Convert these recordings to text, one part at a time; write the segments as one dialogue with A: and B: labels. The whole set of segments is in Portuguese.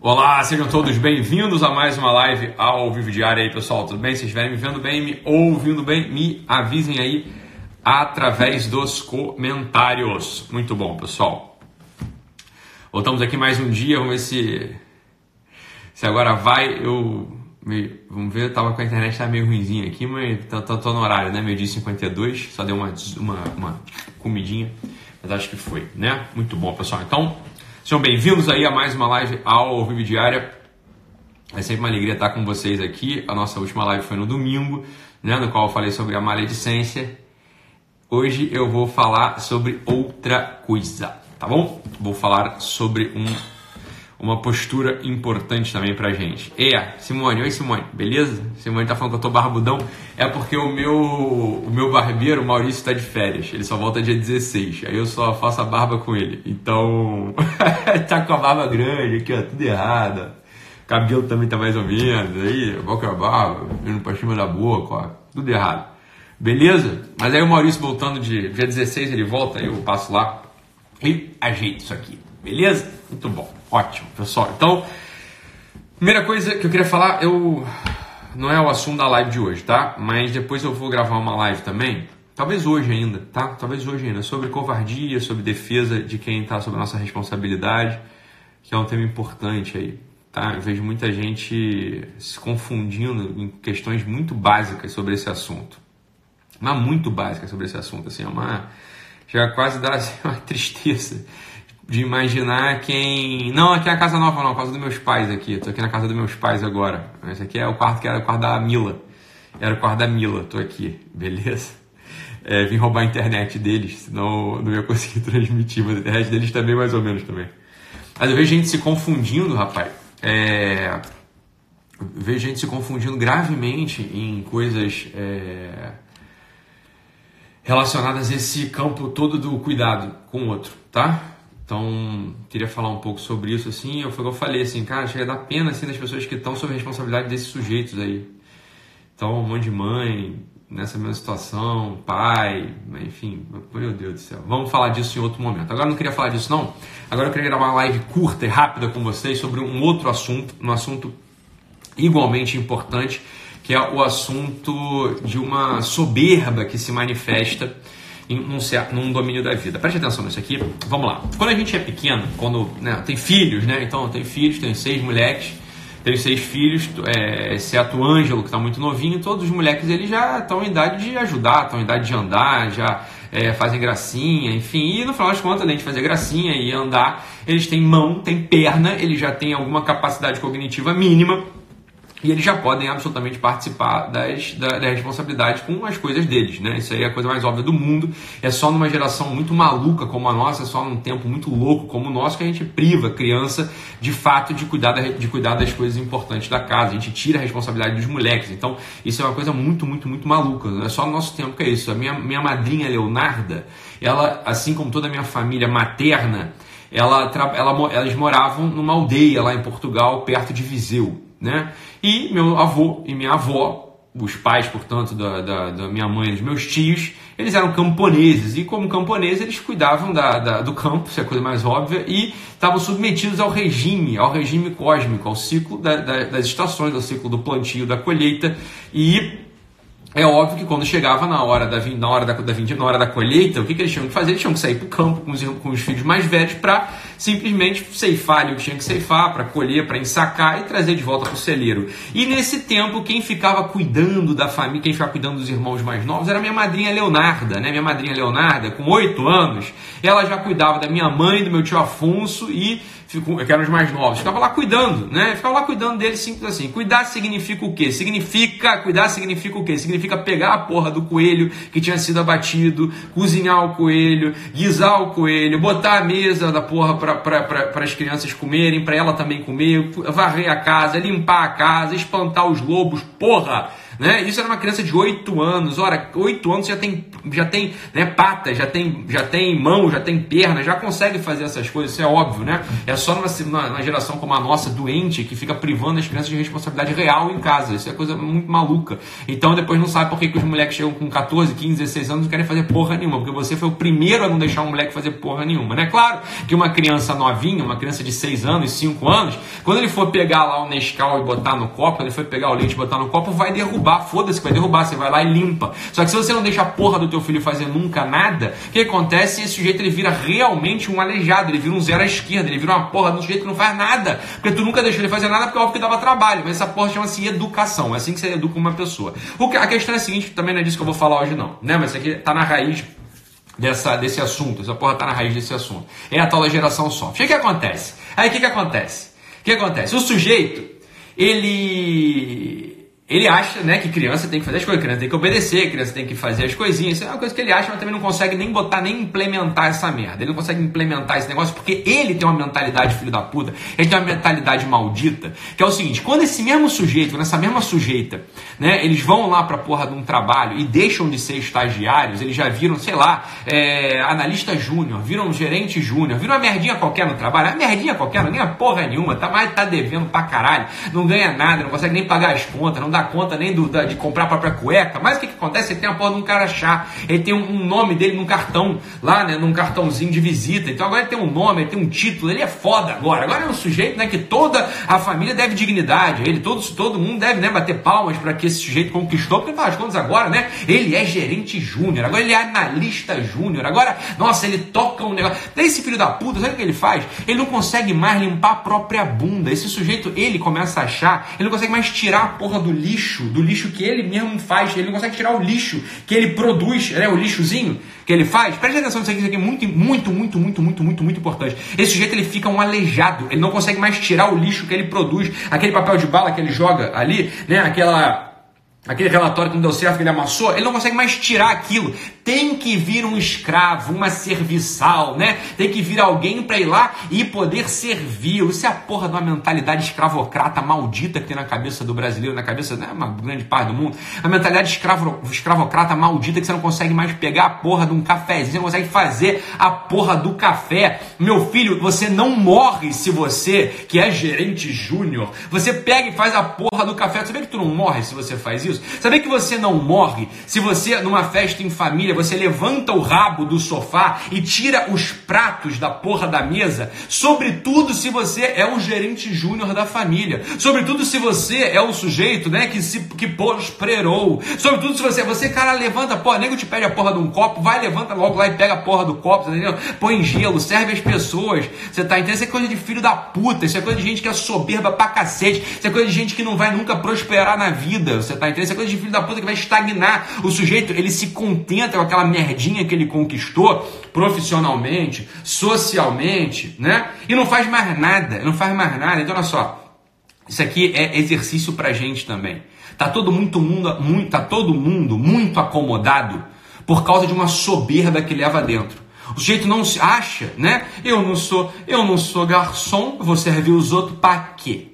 A: Olá, sejam todos bem-vindos a mais uma live ao vivo diário aí, pessoal. Tudo bem? Se estiverem me vendo bem, me ouvindo bem, me avisem aí através dos comentários. Muito bom, pessoal. Voltamos aqui mais um dia, vamos ver se se agora vai. Eu vamos ver, eu tava com a internet tá meio ruimzinha aqui, mas tô, tô, tô no horário, né? Meio dia 52, só deu uma, uma, uma comidinha, mas acho que foi, né? Muito bom, pessoal. Então, Sejam bem-vindos aí a mais uma live ao vivo diária. É sempre uma alegria estar com vocês aqui. A nossa última live foi no domingo, né, no qual eu falei sobre a maledicência. Hoje eu vou falar sobre outra coisa, tá bom? Vou falar sobre um uma postura importante também pra gente. É, Simone, oi Simone, beleza? Simone tá falando que eu tô barbudão. É porque o meu, o meu barbeiro, o Maurício, tá de férias. Ele só volta dia 16. Aí eu só faço a barba com ele. Então, tá com a barba grande aqui, ó, tudo errado. Cabelo também tá mais ou menos. Aí, que é a barba? Vindo pra cima da boca, ó. Tudo errado. Beleza? Mas aí o Maurício voltando de dia 16, ele volta, eu passo lá e ajeito isso aqui. Beleza? Muito bom. Ótimo, pessoal. Então, primeira coisa que eu queria falar, eu não é o assunto da live de hoje, tá? Mas depois eu vou gravar uma live também, talvez hoje ainda, tá? Talvez hoje ainda, sobre covardia, sobre defesa de quem está sob a nossa responsabilidade, que é um tema importante aí, tá? Eu vejo muita gente se confundindo em questões muito básicas sobre esse assunto. Mas muito básicas sobre esse assunto, assim, é uma... Já quase dá assim, uma tristeza de imaginar quem. Não, aqui é a casa nova, não, a casa dos meus pais aqui. Tô aqui na casa dos meus pais agora. Esse aqui é o quarto que era o quarto da Mila. Era o quarto da Mila, tô aqui, beleza? É, vim roubar a internet deles, senão não ia conseguir transmitir, mas a internet deles também, mais ou menos também. Mas eu vejo gente se confundindo, rapaz. É... Eu vejo gente se confundindo gravemente em coisas é... relacionadas a esse campo todo do cuidado com o outro, tá? Então, queria falar um pouco sobre isso, assim, eu, eu falei, assim, cara, chega a dar pena, assim, das pessoas que estão sob responsabilidade desses sujeitos aí. Então, monte de mãe, nessa mesma situação, pai, enfim, meu Deus do céu. Vamos falar disso em outro momento. Agora não queria falar disso, não. Agora eu queria gravar uma live curta e rápida com vocês sobre um outro assunto, um assunto igualmente importante, que é o assunto de uma soberba que se manifesta em um certo, num domínio da vida. Preste atenção nisso aqui. Vamos lá. Quando a gente é pequeno, quando né, tem filhos, né? Então tenho filhos, tenho seis moleques, tenho seis filhos, é, exceto o Ângelo, que está muito novinho, todos os moleques eles já estão em idade de ajudar, estão em idade de andar, já é, fazem gracinha, enfim. E no final das contas, além de fazer gracinha e andar, eles têm mão, têm perna, eles já têm alguma capacidade cognitiva mínima e eles já podem absolutamente participar das, da, da, responsabilidade com as coisas deles, né? Isso aí é a coisa mais óbvia do mundo. É só numa geração muito maluca como a nossa, é só num tempo muito louco como o nosso que a gente priva a criança de fato de cuidar, da, de cuidar das coisas importantes da casa. A gente tira a responsabilidade dos moleques. Então, isso é uma coisa muito, muito, muito maluca. Não é só no nosso tempo que é isso. A minha, minha madrinha Leonarda, ela, assim como toda a minha família materna, ela, ela, elas moravam numa aldeia lá em Portugal, perto de Viseu né? E meu avô e minha avó, os pais, portanto, da, da, da minha mãe e dos meus tios, eles eram camponeses e, como camponeses, eles cuidavam da, da, do campo, isso é a coisa mais óbvia, e estavam submetidos ao regime, ao regime cósmico, ao ciclo da, das estações, ao ciclo do plantio, da colheita, e é óbvio que quando chegava na hora da, na hora da, da, na hora da colheita, o que, que eles tinham que fazer? Eles tinham que sair para o campo com os, com os filhos mais velhos para simplesmente ceifar ali o que tinha que ceifar, para colher, para ensacar e trazer de volta para o celeiro. E nesse tempo, quem ficava cuidando da família, quem ficava cuidando dos irmãos mais novos era minha madrinha Leonarda, né? Minha madrinha Leonarda, com oito anos, ela já cuidava da minha mãe, do meu tio Afonso e que eram os mais novos, ficava lá cuidando, né? Ficava lá cuidando deles simples assim. Cuidar significa o quê? Significa, cuidar significa o quê? Significa pegar a porra do coelho que tinha sido abatido, cozinhar o coelho, guisar o coelho, botar a mesa da porra para as crianças comerem, para ela também comer, varrer a casa, limpar a casa, espantar os lobos, porra! Né? Isso era uma criança de 8 anos. Ora, 8 anos já tem, já tem né, patas, já tem, já tem mão, já tem perna, já consegue fazer essas coisas, isso é óbvio, né? É só numa, numa geração como a nossa, doente, que fica privando as crianças de responsabilidade real em casa. Isso é coisa muito maluca. Então depois não sabe por que, que os moleques chegam com 14, 15, 16 anos e não querem fazer porra nenhuma, porque você foi o primeiro a não deixar um moleque fazer porra nenhuma, né? Claro que uma criança novinha, uma criança de 6 anos, 5 anos, quando ele for pegar lá o Nescau e botar no copo, ele for pegar o leite e botar no copo, vai derrubar, foda-se, vai derrubar, você vai lá e limpa. Só que se você não deixa a porra do teu filho fazer nunca nada, o que acontece? Esse sujeito ele vira realmente um aleijado, ele vira um zero à esquerda, ele vira uma porra de um sujeito que não faz nada, porque tu nunca deixou ele fazer nada porque é óbvio que dava trabalho, mas essa porra chama-se educação, é assim que você educa uma pessoa. O que, a questão é a seguinte, também não é disso que eu vou falar hoje não, né? Mas isso aqui tá na raiz dessa, desse assunto, essa porra tá na raiz desse assunto. É a tal da geração soft. O que, que acontece? Aí o que, que acontece? O que acontece? O sujeito, ele ele acha né, que criança tem que fazer as coisas, criança tem que obedecer, criança tem que fazer as coisinhas. Isso é uma coisa que ele acha, mas também não consegue nem botar, nem implementar essa merda. Ele não consegue implementar esse negócio porque ele tem uma mentalidade filho da puta, ele tem uma mentalidade maldita, que é o seguinte: quando esse mesmo sujeito, quando essa mesma sujeita, né, eles vão lá pra porra de um trabalho e deixam de ser estagiários, eles já viram, sei lá, é, analista júnior, viram gerente júnior, viram uma merdinha qualquer no trabalho, uma merdinha qualquer, não ganha porra nenhuma, tá mais tá devendo pra caralho, não ganha nada, não consegue nem pagar as contas, não dá dá conta nem do, da, de comprar a própria cueca. Mas o que, que acontece? Ele tem a porra de um cara chá. Ele tem um, um, nome dele num cartão, lá, né? Num cartãozinho de visita. Então agora ele tem um nome, ele tem um título, ele é foda agora. Agora é um sujeito né, que toda a família deve dignidade. Ele, todo, todo mundo deve né, bater palmas para que esse sujeito conquistou, porque faz contas agora, né? Ele é gerente júnior, agora ele é analista júnior. Agora, nossa, ele toca um negócio. Esse filho da puta, sabe o que ele faz? Ele não consegue mais limpar a própria bunda. Esse sujeito, ele começa a achar, ele não consegue mais tirar a porra do lixo, do lixo que ele mesmo faz. Ele consegue tirar o lixo que ele produz, né, o lixozinho que ele faz. Preste atenção nisso aqui, isso aqui é muito, muito, muito, muito, muito, muito, muito importante. Esse sujeito ele fica um aleijado, ele não consegue mais tirar o lixo que ele produz, aquele papel de bala que ele joga ali, né, aquela aquele relatório que não deu certo, que ele amassou, ele não consegue mais tirar aquilo. Tem que vir um escravo, uma serviçal, né? Tem que vir alguém para ir lá e poder servir. Isso é a porra de uma mentalidade escravocrata maldita que tem na cabeça do brasileiro, na cabeça, né, uma grande parte do mundo. A mentalidade escravo, escravocrata maldita que você não consegue mais pegar a porra de um cafezinho, você não consegue fazer a porra do café. Meu filho, você não morre se você, que é gerente júnior, você pega e faz a porra do café. Você vê que tu não morre se você faz isso? Sabia que você não morre se você, numa festa em família, você levanta o rabo do sofá e tira os pratos da porra da mesa? Sobretudo se você é o gerente júnior da família. Sobretudo se você é o sujeito, né, que se que prosperou. Sobretudo se você, você cara levanta, pô, nego te pede a porra de um copo, vai levanta logo lá e pega a porra do copo, entendeu? Põe gelo, serve as pessoas. Você tá entendendo? Isso é coisa de filho da puta, isso é coisa de gente que é soberba pra cacete. Isso é coisa de gente que não vai nunca prosperar na vida. Você tá entendendo? É coisa de filho da puta que vai estagnar. O sujeito, ele se contenta com aquela merdinha que ele conquistou profissionalmente, socialmente, né? E não faz mais nada, não faz mais nada. Então, olha só. Isso aqui é exercício pra gente também. Tá todo muito mundo, muito, tá todo mundo muito acomodado por causa de uma soberba que leva dentro. O sujeito não se acha, né? Eu não sou, eu não sou garçom, vou servir os outros para quê?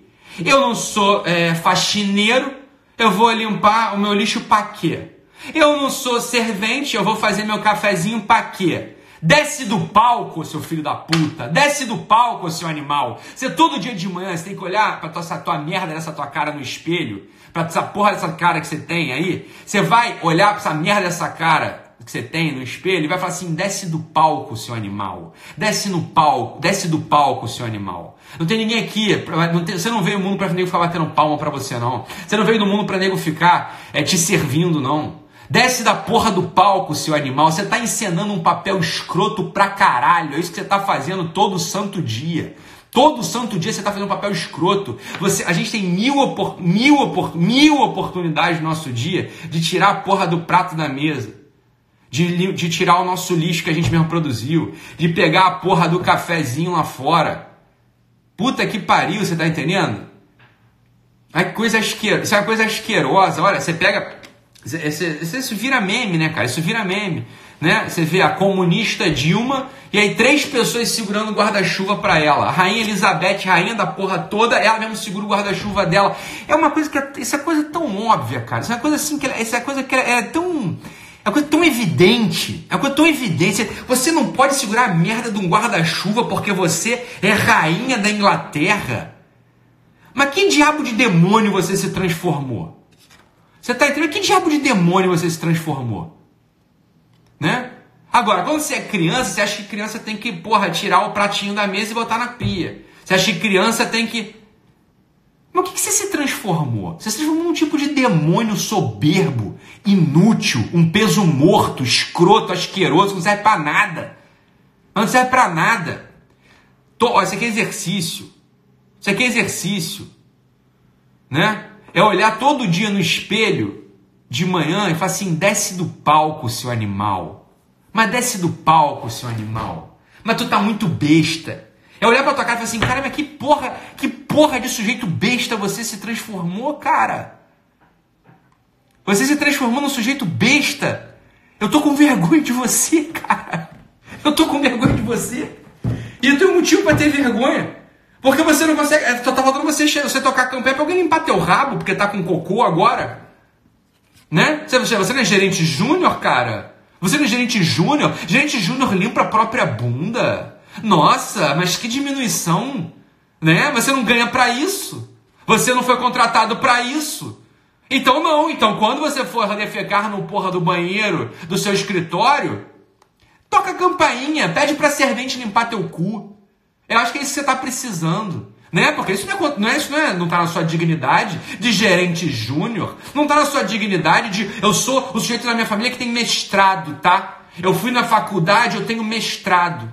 A: Eu não sou é, faxineiro, eu vou limpar o meu lixo para quê? Eu não sou servente, eu vou fazer meu cafezinho para quê? Desce do palco, seu filho da puta. Desce do palco, seu animal. Você todo dia de manhã você tem que olhar pra tua, essa tua merda dessa tua cara no espelho, pra essa porra dessa cara que você tem aí. Você vai olhar pra essa merda dessa cara que você tem no espelho e vai falar assim: desce do palco, seu animal. Desce no palco, desce do palco, seu animal. Não tem ninguém aqui, não tem, você não veio no mundo para nego ficar batendo palma para você, não. Você não veio no mundo para nego ficar é, te servindo, não. Desce da porra do palco, seu animal. Você tá encenando um papel escroto pra caralho. É isso que você tá fazendo todo santo dia. Todo santo dia você está fazendo um papel escroto. Você, a gente tem mil, opor, mil, opor, mil oportunidades no nosso dia de tirar a porra do prato da mesa de, de tirar o nosso lixo que a gente mesmo produziu, de pegar a porra do cafezinho lá fora. Puta que pariu, você tá entendendo? Ai, coisa asquerosa, isso é uma coisa asquerosa. Olha, você pega. Isso, isso, isso vira meme, né, cara? Isso vira meme. né? Você vê a comunista Dilma e aí três pessoas segurando o guarda-chuva para ela. A rainha Elizabeth, rainha da porra toda, ela mesmo segura o guarda-chuva dela. É uma coisa que é, isso é coisa tão óbvia, cara. Isso é coisa assim que isso é coisa que é, é tão é uma coisa tão evidente. É uma coisa tão evidente. Você não pode segurar a merda de um guarda-chuva porque você é rainha da Inglaterra. Mas que diabo de demônio você se transformou? Você tá entendendo? Que diabo de demônio você se transformou? Né? Agora, quando você é criança, você acha que criança tem que, porra, tirar o pratinho da mesa e botar na pia. Você acha que criança tem que. Mas o que, que você se transformou? Você se transformou num tipo de demônio soberbo, inútil, um peso morto, escroto, asqueroso, que não serve pra nada. Não serve pra nada. Tô, ó, isso aqui é exercício. Isso aqui é exercício. Né? É olhar todo dia no espelho de manhã e falar assim: desce do palco, seu animal. Mas desce do palco, seu animal. Mas tu tá muito besta. É olhar pra tua cara e falar assim, cara, mas que porra, que porra de sujeito besta você se transformou, cara. Você se transformou num sujeito besta. Eu tô com vergonha de você, cara. Eu tô com vergonha de você. E eu tenho um motivo para ter vergonha. Porque você não consegue. Só tá faltando você, você tocar campanha pra alguém limpar teu rabo, porque tá com cocô agora. Né? Você, você não é gerente júnior, cara? Você não é gerente júnior? Gerente júnior limpa a própria bunda. Nossa, mas que diminuição, né? Você não ganha para isso. Você não foi contratado para isso. Então não, então quando você for defecar no porra do banheiro do seu escritório, toca a campainha, pede pra servente limpar teu cu. Eu acho que é isso que você tá precisando. Né? Porque isso não é, não é, isso não, é, não tá na sua dignidade de gerente júnior, não está na sua dignidade de eu sou o sujeito da minha família que tem mestrado, tá? Eu fui na faculdade, eu tenho mestrado.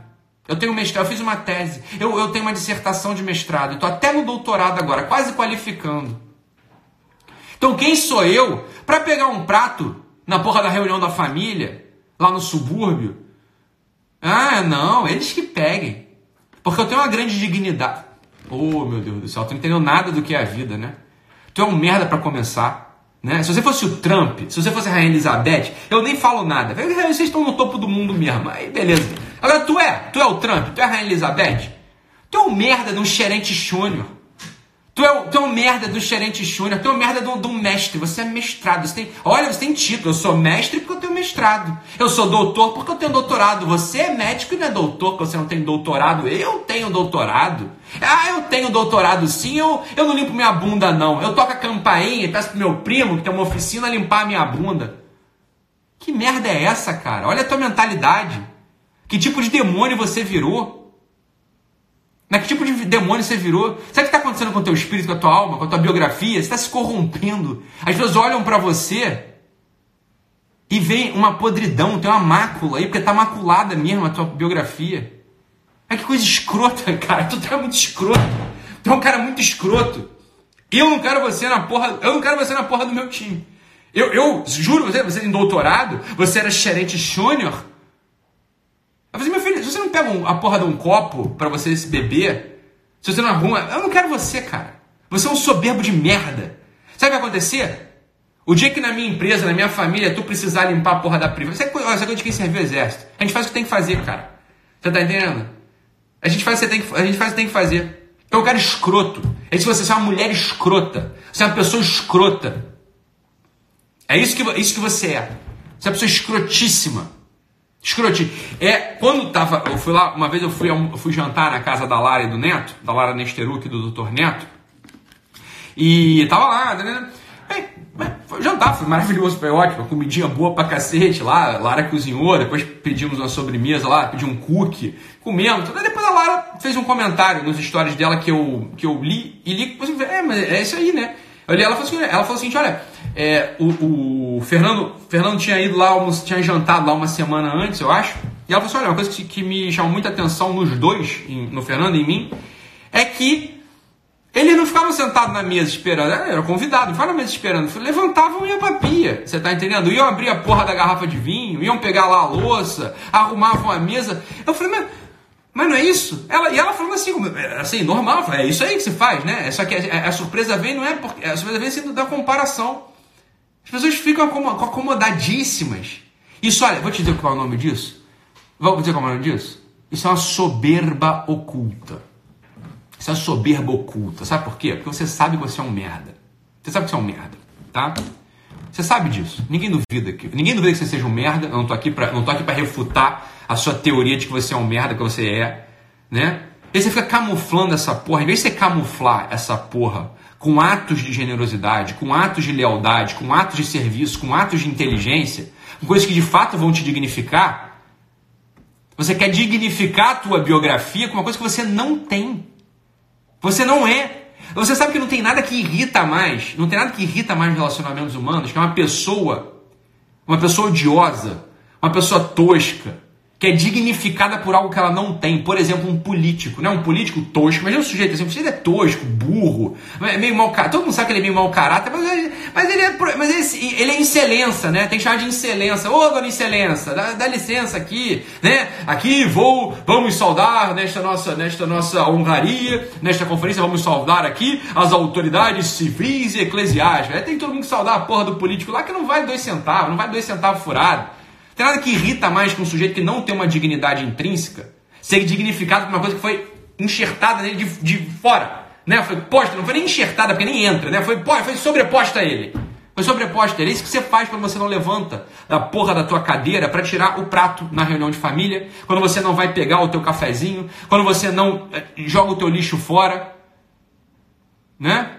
A: Eu tenho mestrado, eu fiz uma tese, eu, eu tenho uma dissertação de mestrado, estou até no doutorado agora, quase qualificando. Então quem sou eu para pegar um prato na porra da reunião da família, lá no subúrbio? Ah, não, eles que peguem. Porque eu tenho uma grande dignidade. Oh, meu Deus do céu, tu não entendeu nada do que é a vida, né? Tu é um merda para começar. Né? Se você fosse o Trump, se você fosse a Rainha Elizabeth, eu nem falo nada. Vocês estão no topo do mundo mesmo. Aí beleza. Agora tu é, tu é o Trump, tu é a Rainha Elizabeth. Tu é um merda de um xerente júnior. Tu é, tu é um merda do gerente júnior, tu é um merda do, do mestre, você é mestrado, você tem, olha, você tem título, eu sou mestre porque eu tenho mestrado, eu sou doutor porque eu tenho doutorado, você é médico e não é doutor porque você não tem doutorado, eu tenho doutorado, ah, eu tenho doutorado sim, eu, eu não limpo minha bunda não, eu toco a campainha e peço pro meu primo que tem uma oficina limpar a minha bunda. Que merda é essa, cara? Olha a tua mentalidade, que tipo de demônio você virou? Né? Que tipo de demônio você virou? Sabe o que está acontecendo com o teu espírito, com a tua alma, com a tua biografia? Você está se corrompendo. As pessoas olham para você e veem uma podridão, tem uma mácula aí, porque está maculada mesmo a tua biografia. É que coisa escrota, cara. Tu tá muito escroto. Tu é um cara muito escroto. Eu não quero você na porra. Eu não quero você na porra do meu time. Eu, eu juro você, você tem doutorado, você era gerente júnior. Eu falei, meu filho, se você não pega um, a porra de um copo para você se beber, se você não arruma, eu não quero você, cara. Você é um soberbo de merda. Sabe o que vai acontecer? O dia que na minha empresa, na minha família, tu precisar limpar a porra da privada, é coisa de quem serviu o exército. A gente faz o que tem que fazer, cara. Você tá entendendo? A gente faz o que tem que, a gente faz o que tem que fazer. É um cara escroto. É se você é uma mulher escrota. Você é uma pessoa escrota. É isso que, isso que você é. Você é uma pessoa escrotíssima. Escrotinho. É, quando tava. Eu fui lá, uma vez eu fui, eu fui jantar na casa da Lara e do Neto, da Lara Nesteruk e do Dr. Neto. E tava lá, né? né, né. foi jantar, foi maravilhoso, foi ótimo. Comidinha boa pra cacete lá. Lara cozinhou, depois pedimos uma sobremesa lá, pedi um cookie, comemos. Tudo. Depois a Lara fez um comentário nos stories dela que eu, que eu li e li. É, mas é isso aí, né? Eu li, ela falou assim, ela falou assim, olha, é, o, o, Fernando, Fernando tinha ido lá, tinha jantado lá uma semana antes, eu acho. E ela falou assim, olha, uma coisa que, que me chamou muita atenção nos dois, em, no Fernando e em mim, é que ele não ficava sentado na mesa esperando, era convidado, não ficava na mesa esperando, levantavam e iam pra pia, você tá entendendo? Iam abrir a porra da garrafa de vinho, iam pegar lá a louça, arrumavam a mesa. Eu falei, mas mas não é isso? Ela, e ela falando assim, assim, normal, é isso aí que se faz, né? Só que a, a surpresa vem, não é porque. A surpresa vem sendo da comparação. As pessoas ficam acomodadíssimas Isso, olha, vou te dizer qual é o nome disso. Vou dizer qual é o nome disso? Isso é uma soberba oculta. Isso é uma soberba oculta. Sabe por quê? Porque você sabe que você é um merda. Você sabe que você é um merda, tá? Você sabe disso. Ninguém duvida que, ninguém duvida que você seja um merda. Eu não tô aqui para, não tô aqui para refutar a sua teoria de que você é um merda, que você é, né? E você fica camuflando essa porra. Em vez de você camuflar essa porra com atos de generosidade, com atos de lealdade, com atos de serviço, com atos de inteligência, com coisas que de fato vão te dignificar, você quer dignificar a tua biografia com uma coisa que você não tem. Você não é. Você sabe que não tem nada que irrita mais, não tem nada que irrita mais relacionamentos humanos que é uma pessoa, uma pessoa odiosa, uma pessoa tosca, que é dignificada por algo que ela não tem. Por exemplo, um político, né? Um político tosco. Mas é um sujeito assim, um sujeito é tosco, burro, é meio mau caráter. Todo mundo sabe que ele é meio mau caráter, mas ele, mas ele é, mas ele, ele é excelência, né? Tem que chamar de excelência. Ô, dona excelência, dá, dá, licença aqui, né? Aqui vou, vamos saudar nesta nossa, nesta nossa honraria, nesta conferência, vamos saudar aqui as autoridades civis e eclesiásticas. Tem todo mundo que saudar a porra do político lá que não vale dois centavos, não vale dois centavos furado. Tem nada que irrita mais que um sujeito que não tem uma dignidade intrínseca ser dignificado por uma coisa que foi enxertada nele de, de fora. Né? Foi posta, não foi nem enxertada, porque nem entra, né? Foi, foi sobreposta a ele. Foi sobreposta a ele. É isso que você faz quando você não levanta da porra da tua cadeira para tirar o prato na reunião de família, quando você não vai pegar o teu cafezinho, quando você não eh, joga o teu lixo fora. Né?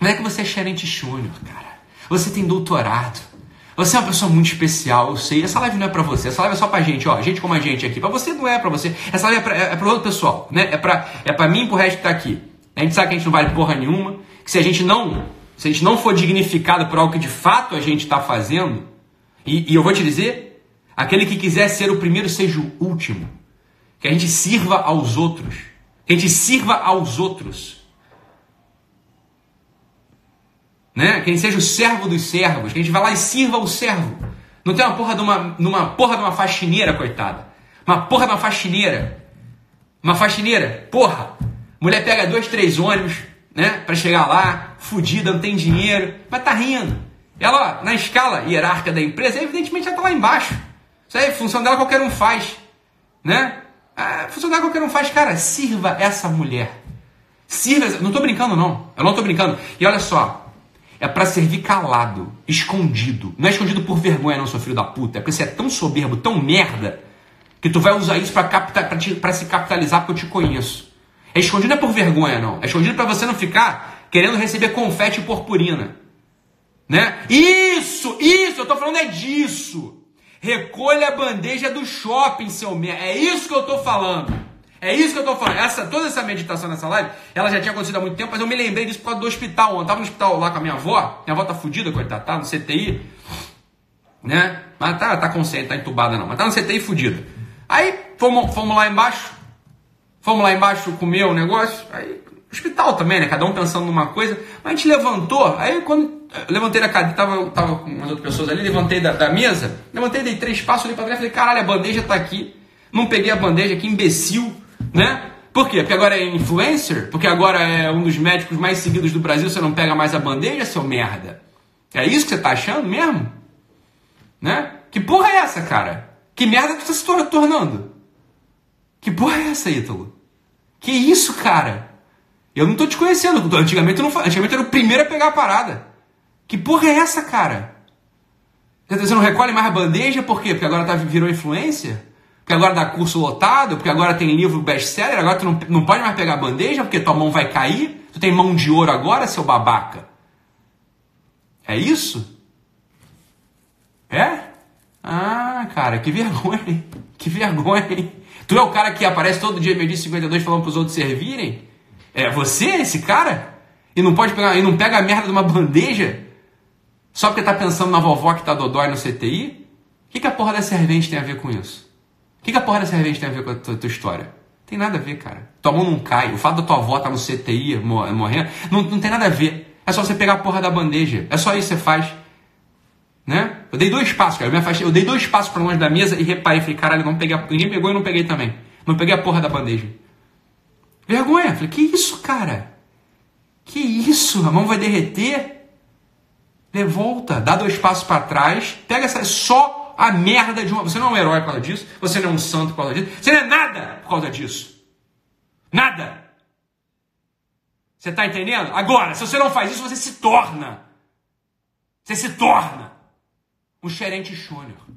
A: Não é que você é gerente júnior, cara. Você tem doutorado. Você é uma pessoa muito especial, eu sei. Essa live não é pra você, essa live é só pra gente, ó. Gente como a gente aqui. Pra você não é pra você. Essa live é pra, é pra outro pessoal, né? É pra, é pra mim e pro resto que tá aqui. A gente sabe que a gente não vale porra nenhuma. Que se a gente não, se a gente não for dignificado por algo que de fato a gente tá fazendo, e, e eu vou te dizer, aquele que quiser ser o primeiro seja o último. Que a gente sirva aos outros. Que a gente sirva aos outros. Né? Que ele seja o servo dos servos, que a gente vá lá e sirva o servo. Não tem uma porra de uma, numa porra de uma faxineira, coitada. Uma porra de uma faxineira. Uma faxineira, porra. Mulher pega dois, três ônibus, né? Pra chegar lá, fudida, não tem dinheiro, mas tá rindo. Ela, na escala hierárquica da empresa, evidentemente ela tá lá embaixo. Isso aí, função dela qualquer um faz, né? A função dela qualquer um faz. Cara, sirva essa mulher. Sirva, não tô brincando não, eu não tô brincando. E olha só, é para servir calado, escondido. Não é escondido por vergonha, não, seu filho da puta. É porque você é tão soberbo, tão merda, que tu vai usar isso para se capitalizar porque eu te conheço. É escondido não é por vergonha, não. É escondido para você não ficar querendo receber confete e purpurina. Né? Isso, isso, eu tô falando é disso. Recolha a bandeja do shopping, seu merda. É isso que eu tô falando. É isso que eu tô falando. Essa, toda essa meditação nessa live, ela já tinha acontecido há muito tempo, mas eu me lembrei disso por causa do hospital. Eu tava no hospital lá com a minha avó, minha avó tá fudida, coitada, tá no CTI, né? Mas tá, tá consciente, tá entubada não, mas tá no CTI fudida. Aí fomos, fomos lá embaixo, fomos lá embaixo comer o negócio, aí hospital também, né? Cada um pensando numa coisa. Mas a gente levantou, aí quando levantei da cadeira, tava, tava com umas outras pessoas ali, levantei da, da mesa, levantei, dei três passos ali pra trás, falei, caralho, a bandeja tá aqui. Não peguei a bandeja, que imbecil né? Por quê? Porque agora é influencer? Porque agora é um dos médicos mais seguidos do Brasil, você não pega mais a bandeja, seu merda? É isso que você tá achando mesmo? Né? Que porra é essa, cara? Que merda tu tá se tornando? Que porra é essa, Ítalo? Que isso, cara? Eu não tô te conhecendo. Antigamente, eu não, antigamente eu era o primeiro a pegar a parada. Que porra é essa, cara? Você não recolhe mais a bandeja por quê? Porque agora tá, virou influência? Porque agora dá curso lotado, porque agora tem livro best-seller, agora tu não, não pode mais pegar bandeja porque tua mão vai cair, tu tem mão de ouro agora, seu babaca. É isso? É? Ah, cara, que vergonha, hein? Que vergonha, hein? Tu é o cara que aparece todo dia meio dia 52 falando pros outros servirem? É você, esse cara? E não pode pegar, e não pega a merda de uma bandeja? Só porque tá pensando na vovó que tá dodói no CTI? O que, que a porra da servente tem a ver com isso? Que, que a porra da cerveja tem a ver com a tua, tua, história? Tem nada a ver, cara. Tua mão não cai. O fato da tua avó estar tá no CTI morrendo, não, não tem nada a ver. É só você pegar a porra da bandeja. É só isso que você faz. Né? Eu dei dois passos, cara. Eu, me afastei, eu dei dois passos para longe da mesa e reparei. Falei, caralho, não peguei, ninguém pegou e não peguei também. Não peguei a porra da bandeja. Vergonha. Falei, que isso, cara? Que isso? A mão vai derreter? Volta, dá dois passos para trás, pega essa. Só a merda de uma. Você não é um herói por causa disso, você não é um santo por causa disso, você não é nada por causa disso. Nada. Você está entendendo? Agora, se você não faz isso, você se torna. Você se torna um gerente júnior. Um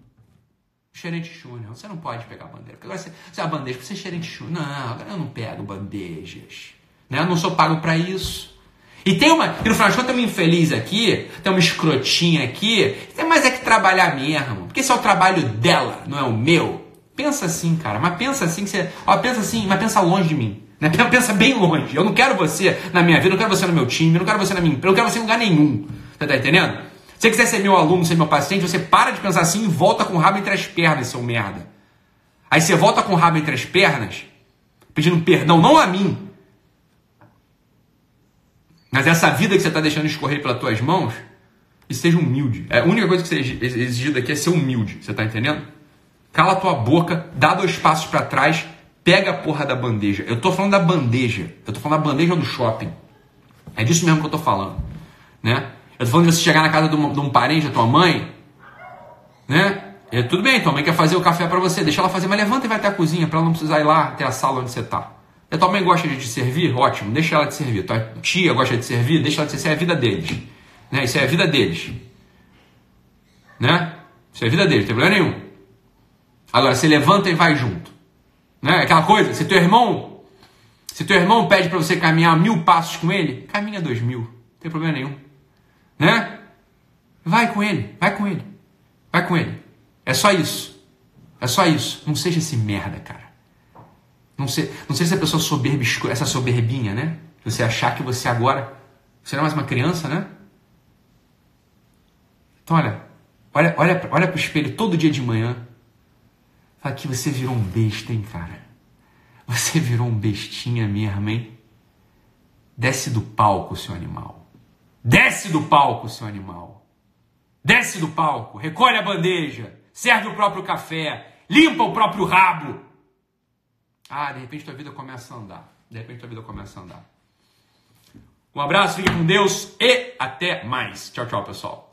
A: gerente júnior. Você não pode pegar bandeira. Porque agora você, você é bandeja, você é gerente júnior. Não, agora eu não pego bandejas. Né? Eu não sou pago para isso. E tem uma. E no final de contas tem uma infeliz aqui, tem uma escrotinha aqui, tem mais é que trabalhar mesmo. Porque esse é o trabalho dela, não é o meu. Pensa assim, cara. Mas pensa assim que você. Ó, pensa assim, mas pensa longe de mim. Né? Pensa bem longe. Eu não quero você na minha vida, eu não quero você no meu time, eu não quero você na minha empresa, não quero você em lugar nenhum. Você tá entendendo? Se você quiser ser meu aluno, ser meu paciente, você para de pensar assim e volta com o rabo entre as pernas, seu merda. Aí você volta com o rabo entre as pernas, pedindo perdão, não a mim, mas essa vida que você está deixando escorrer pelas tuas mãos, e seja humilde. É, a única coisa que você é exigido aqui é ser humilde. Você está entendendo? Cala tua boca, dá dois passos para trás, pega a porra da bandeja. Eu tô falando da bandeja. Eu tô falando da bandeja do shopping. É disso mesmo que eu tô falando. Né? Eu tô falando de você chegar na casa de um, de um parente, da tua mãe, né? É, tudo bem, tua mãe quer fazer o café para você, deixa ela fazer, mas levanta e vai até a cozinha para ela não precisar ir lá até a sala onde você tá. A tua mãe gosta de te servir? Ótimo, deixa ela te servir. Tua tia gosta de servir? Deixa ela te servir. É a vida deles. Né? Isso é a vida deles. Né? Isso é a vida deles, não tem problema nenhum. Agora, você levanta e vai junto. Né? Aquela coisa, se teu irmão, se teu irmão pede para você caminhar mil passos com ele, caminha dois mil. Não tem problema nenhum. Né? Vai com ele, vai com ele. Vai com ele. É só isso. É só isso. Não seja esse merda, cara. Não sei, não sei se a pessoa soberba, essa soberbinha, né? Você achar que você agora, você não é mais uma criança, né? Então olha, olha, olha, olha para o espelho todo dia de manhã. Fala que você virou um besta, hein, cara? Você virou um bestinha mesmo, hein? Desce do palco, seu animal. Desce do palco, seu animal. Desce do palco, recolhe a bandeja, serve o próprio café, limpa o próprio rabo. Ah, de repente tua vida começa a andar. De repente tua vida começa a andar. Um abraço, fique com Deus e até mais. Tchau, tchau, pessoal.